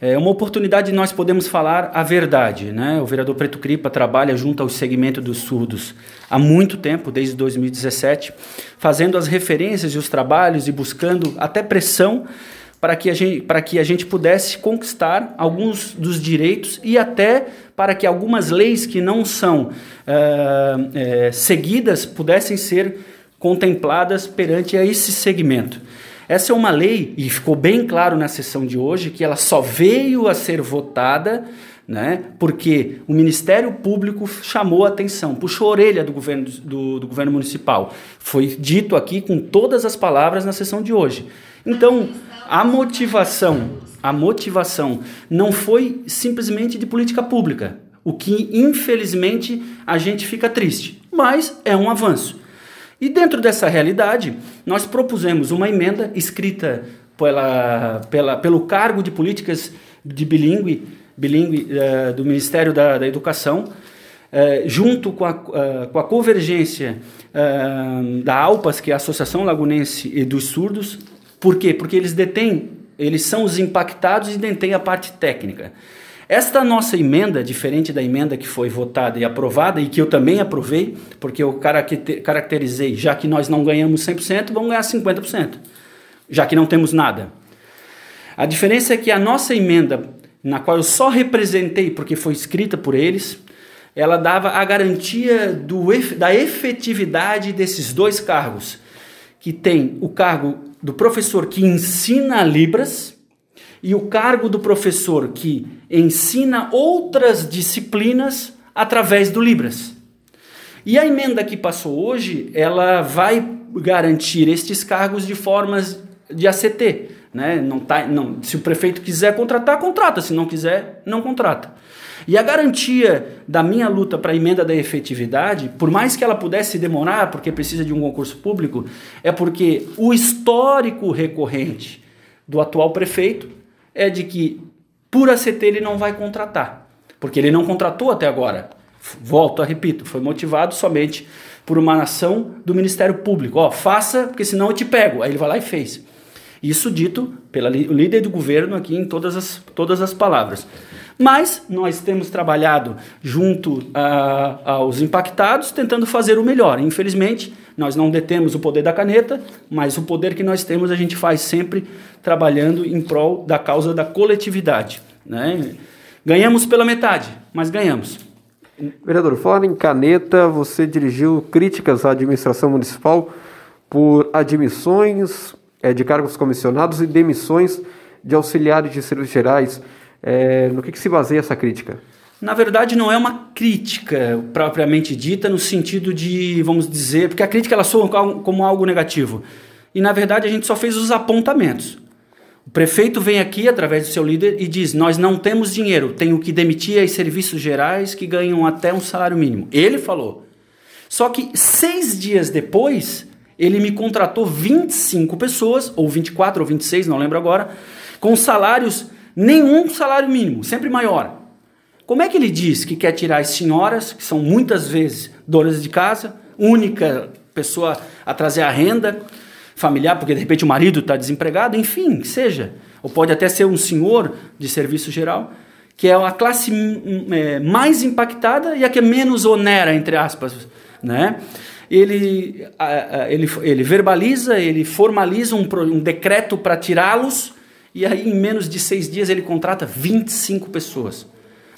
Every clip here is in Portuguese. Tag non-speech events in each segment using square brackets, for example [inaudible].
é uma oportunidade de nós podermos falar a verdade. Né? O vereador Preto Cripa trabalha junto ao segmento dos surdos há muito tempo, desde 2017, fazendo as referências e os trabalhos e buscando até pressão para que, a gente, para que a gente pudesse conquistar alguns dos direitos e até para que algumas leis que não são é, seguidas pudessem ser contempladas perante esse segmento. Essa é uma lei, e ficou bem claro na sessão de hoje, que ela só veio a ser votada né, porque o Ministério Público chamou a atenção, puxou a orelha do governo, do, do governo municipal. Foi dito aqui com todas as palavras na sessão de hoje. Então, a motivação, a motivação não foi simplesmente de política pública, o que infelizmente a gente fica triste, mas é um avanço. E dentro dessa realidade, nós propusemos uma emenda escrita pela, pela, pelo cargo de políticas de bilíngue, bilíngue uh, do Ministério da, da Educação, uh, junto com a, uh, com a convergência da ALPAS, que é a Associação Lagunense dos Surdos. Por quê? Porque eles detêm, eles são os impactados e detêm a parte técnica. Esta nossa emenda, diferente da emenda que foi votada e aprovada, e que eu também aprovei, porque eu caracterizei, já que nós não ganhamos 100%, vamos ganhar 50%, já que não temos nada. A diferença é que a nossa emenda, na qual eu só representei porque foi escrita por eles, ela dava a garantia do, da efetividade desses dois cargos, que tem o cargo do professor que ensina Libras e o cargo do professor que ensina outras disciplinas através do Libras. E a emenda que passou hoje, ela vai garantir estes cargos de formas de ACT. Né? Não tá, não, se o prefeito quiser contratar, contrata. Se não quiser, não contrata. E a garantia da minha luta para a emenda da efetividade, por mais que ela pudesse demorar, porque precisa de um concurso público, é porque o histórico recorrente do atual prefeito é de que por ACT ele não vai contratar, porque ele não contratou até agora. Volto a repito, foi motivado somente por uma ação do Ministério Público. Ó, faça, porque senão eu te pego. Aí ele vai lá e fez. Isso dito pelo líder do governo aqui em todas as, todas as palavras. Mas nós temos trabalhado junto a, aos impactados, tentando fazer o melhor. Infelizmente, nós não detemos o poder da caneta, mas o poder que nós temos a gente faz sempre trabalhando em prol da causa da coletividade. Né? Ganhamos pela metade, mas ganhamos. Vereador, falando em caneta, você dirigiu críticas à administração municipal por admissões é, de cargos comissionados e demissões de auxiliares de serviços gerais. É, no que, que se baseia essa crítica? Na verdade, não é uma crítica propriamente dita no sentido de, vamos dizer, porque a crítica ela soa como algo negativo. E na verdade a gente só fez os apontamentos. O prefeito vem aqui através do seu líder e diz: Nós não temos dinheiro, tenho que demitir as serviços gerais que ganham até um salário mínimo. Ele falou. Só que seis dias depois, ele me contratou 25 pessoas, ou 24 ou 26, não lembro agora, com salários, nenhum salário mínimo, sempre maior. Como é que ele diz que quer tirar as senhoras, que são muitas vezes donas de casa, única pessoa a trazer a renda familiar, porque de repente o marido está desempregado, enfim, seja. Ou pode até ser um senhor de serviço geral, que é a classe é, mais impactada e a que é menos onera, entre aspas. Né? Ele, ele, ele verbaliza, ele formaliza um, um decreto para tirá-los, e aí em menos de seis dias ele contrata 25 pessoas.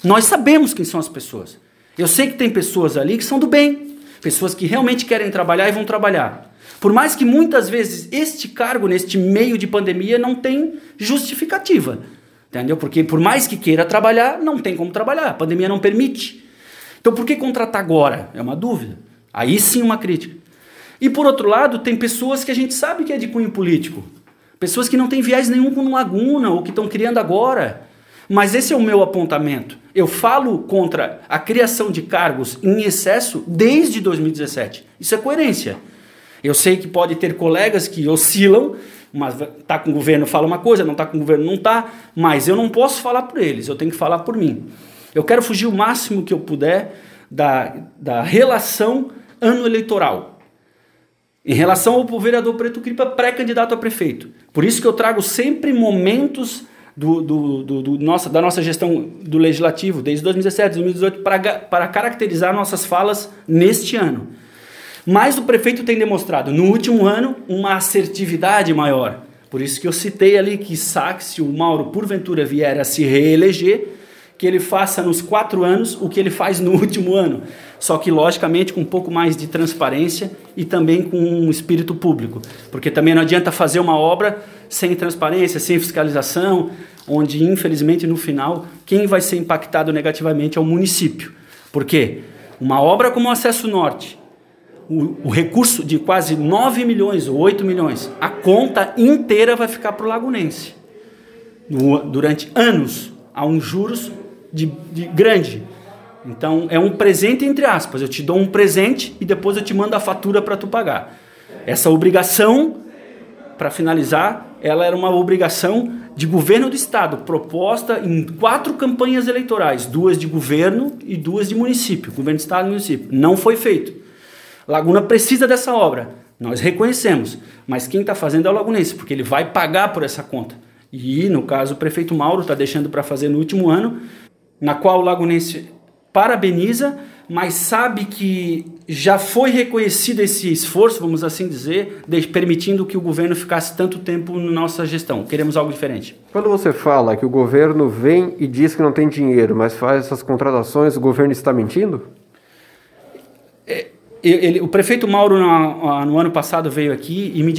Nós sabemos quem são as pessoas. Eu sei que tem pessoas ali que são do bem, pessoas que realmente querem trabalhar e vão trabalhar. Por mais que muitas vezes este cargo, neste meio de pandemia, não tem justificativa. Entendeu? Porque por mais que queira trabalhar, não tem como trabalhar. A pandemia não permite. Então por que contratar agora? É uma dúvida. Aí sim uma crítica. E por outro lado, tem pessoas que a gente sabe que é de cunho político. Pessoas que não têm viés nenhum com Laguna ou que estão criando agora. Mas esse é o meu apontamento. Eu falo contra a criação de cargos em excesso desde 2017. Isso é coerência. Eu sei que pode ter colegas que oscilam, mas tá com o governo fala uma coisa, não tá com o governo não tá, mas eu não posso falar por eles, eu tenho que falar por mim. Eu quero fugir o máximo que eu puder da, da relação ano eleitoral. Em relação ao vereador Preto Cripa, pré-candidato a prefeito. Por isso que eu trago sempre momentos do, do, do, do, nossa, da nossa gestão do legislativo, desde 2017, 2018, para, para caracterizar nossas falas neste ano. Mas o prefeito tem demonstrado, no último ano, uma assertividade maior. Por isso que eu citei ali que se o Mauro porventura vier a se reeleger, que ele faça nos quatro anos o que ele faz no [laughs] último ano. Só que, logicamente, com um pouco mais de transparência e também com um espírito público. Porque também não adianta fazer uma obra sem transparência, sem fiscalização, onde, infelizmente, no final, quem vai ser impactado negativamente é o município. Por quê? Uma obra como o Acesso Norte, o, o recurso de quase 9 milhões ou 8 milhões, a conta inteira vai ficar para o lagunense. No, durante anos, há um juros de, de grande. Então é um presente entre aspas. Eu te dou um presente e depois eu te mando a fatura para tu pagar. Essa obrigação, para finalizar, ela era uma obrigação de governo do estado, proposta em quatro campanhas eleitorais, duas de governo e duas de município, governo do estado e município. Não foi feito. Laguna precisa dessa obra, nós reconhecemos, mas quem está fazendo é o lagunense, porque ele vai pagar por essa conta. E, no caso, o prefeito Mauro está deixando para fazer no último ano, na qual o lagunense parabeniza, mas sabe que já foi reconhecido esse esforço, vamos assim dizer, de, permitindo que o governo ficasse tanto tempo na nossa gestão. Queremos algo diferente. Quando você fala que o governo vem e diz que não tem dinheiro, mas faz essas contratações, o governo está mentindo? É, ele, o prefeito Mauro no, no, ano passado veio aqui e me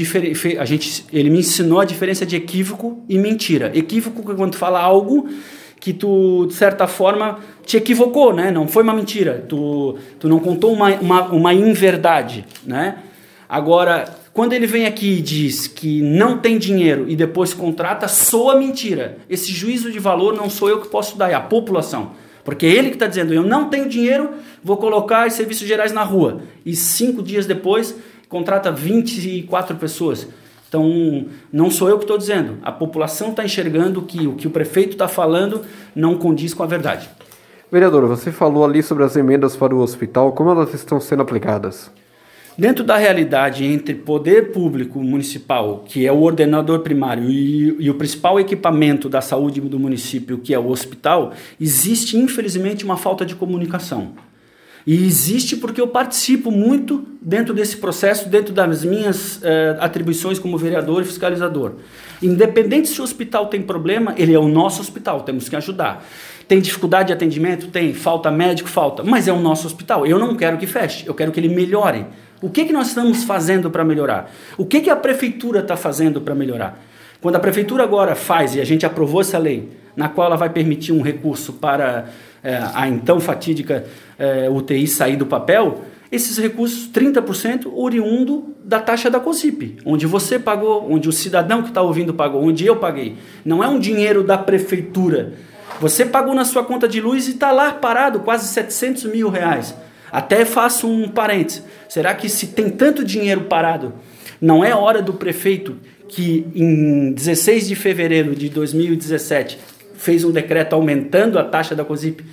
a gente, ele me ensinou a diferença de equívoco e mentira. Equívoco é quando fala algo que tu, de certa forma, te equivocou, né? Não foi uma mentira. Tu, tu não contou uma, uma, uma inverdade, né? Agora, quando ele vem aqui e diz que não tem dinheiro e depois contrata, soa mentira. Esse juízo de valor não sou eu que posso dar, é a população. Porque é ele que está dizendo, eu não tenho dinheiro, vou colocar os serviços gerais na rua. E cinco dias depois, contrata 24 pessoas. Então, não sou eu que estou dizendo. A população está enxergando que o que o prefeito está falando não condiz com a verdade. Vereador, você falou ali sobre as emendas para o hospital. Como elas estão sendo aplicadas? Dentro da realidade entre poder público municipal, que é o ordenador primário, e, e, o principal equipamento da saúde do município, que é o hospital, existe infelizmente uma falta de comunicação. E existe porque eu participo muito dentro desse processo, dentro das minhas eh, atribuições como vereador e fiscalizador. Independente se o hospital tem problema, ele é o nosso hospital, temos que ajudar. Tem dificuldade de atendimento? Tem. Falta médico? Falta. Mas é o nosso hospital. Eu não quero que feche, eu quero que ele melhore. O que, que nós estamos fazendo para melhorar? O que, que a prefeitura está fazendo para melhorar? Quando a prefeitura agora faz, e a gente aprovou essa lei, na qual ela vai permitir um recurso para é, a então fatídica é, UTI sair do papel, esses recursos, 30% oriundo da taxa da COSIP, onde você pagou, onde o cidadão que está ouvindo pagou, onde eu paguei. Não é um dinheiro da prefeitura. Você pagou na sua conta de luz e está lá parado, quase 700 mil reais. Até faço um parênteses. Será que se tem tanto dinheiro parado, não é hora do prefeito que em 16 de fevereiro de 2017 fez um decreto aumentando a taxa da COSIP,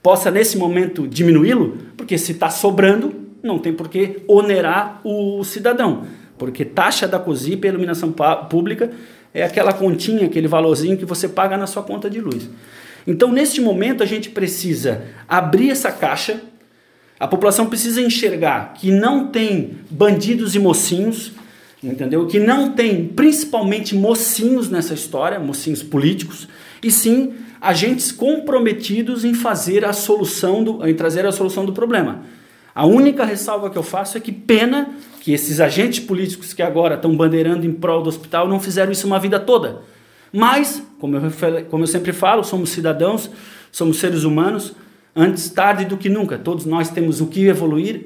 possa nesse momento diminuí-lo, porque se está sobrando, não tem por que onerar o cidadão, porque taxa da COSIP, iluminação pública, é aquela continha, aquele valorzinho que você paga na sua conta de luz. Então, neste momento, a gente precisa abrir essa caixa, a população precisa enxergar que não tem bandidos e mocinhos, entendeu? Que não tem principalmente mocinhos nessa história, mocinhos políticos, e sim agentes comprometidos em fazer a solução do, em trazer a solução do problema. A única ressalva que eu faço é que pena que esses agentes políticos que agora estão bandeirando em prol do hospital não fizeram isso uma vida toda. Mas, como eu, como eu sempre falo, somos cidadãos, somos seres humanos, antes tarde do que nunca. Todos nós temos o que evoluir,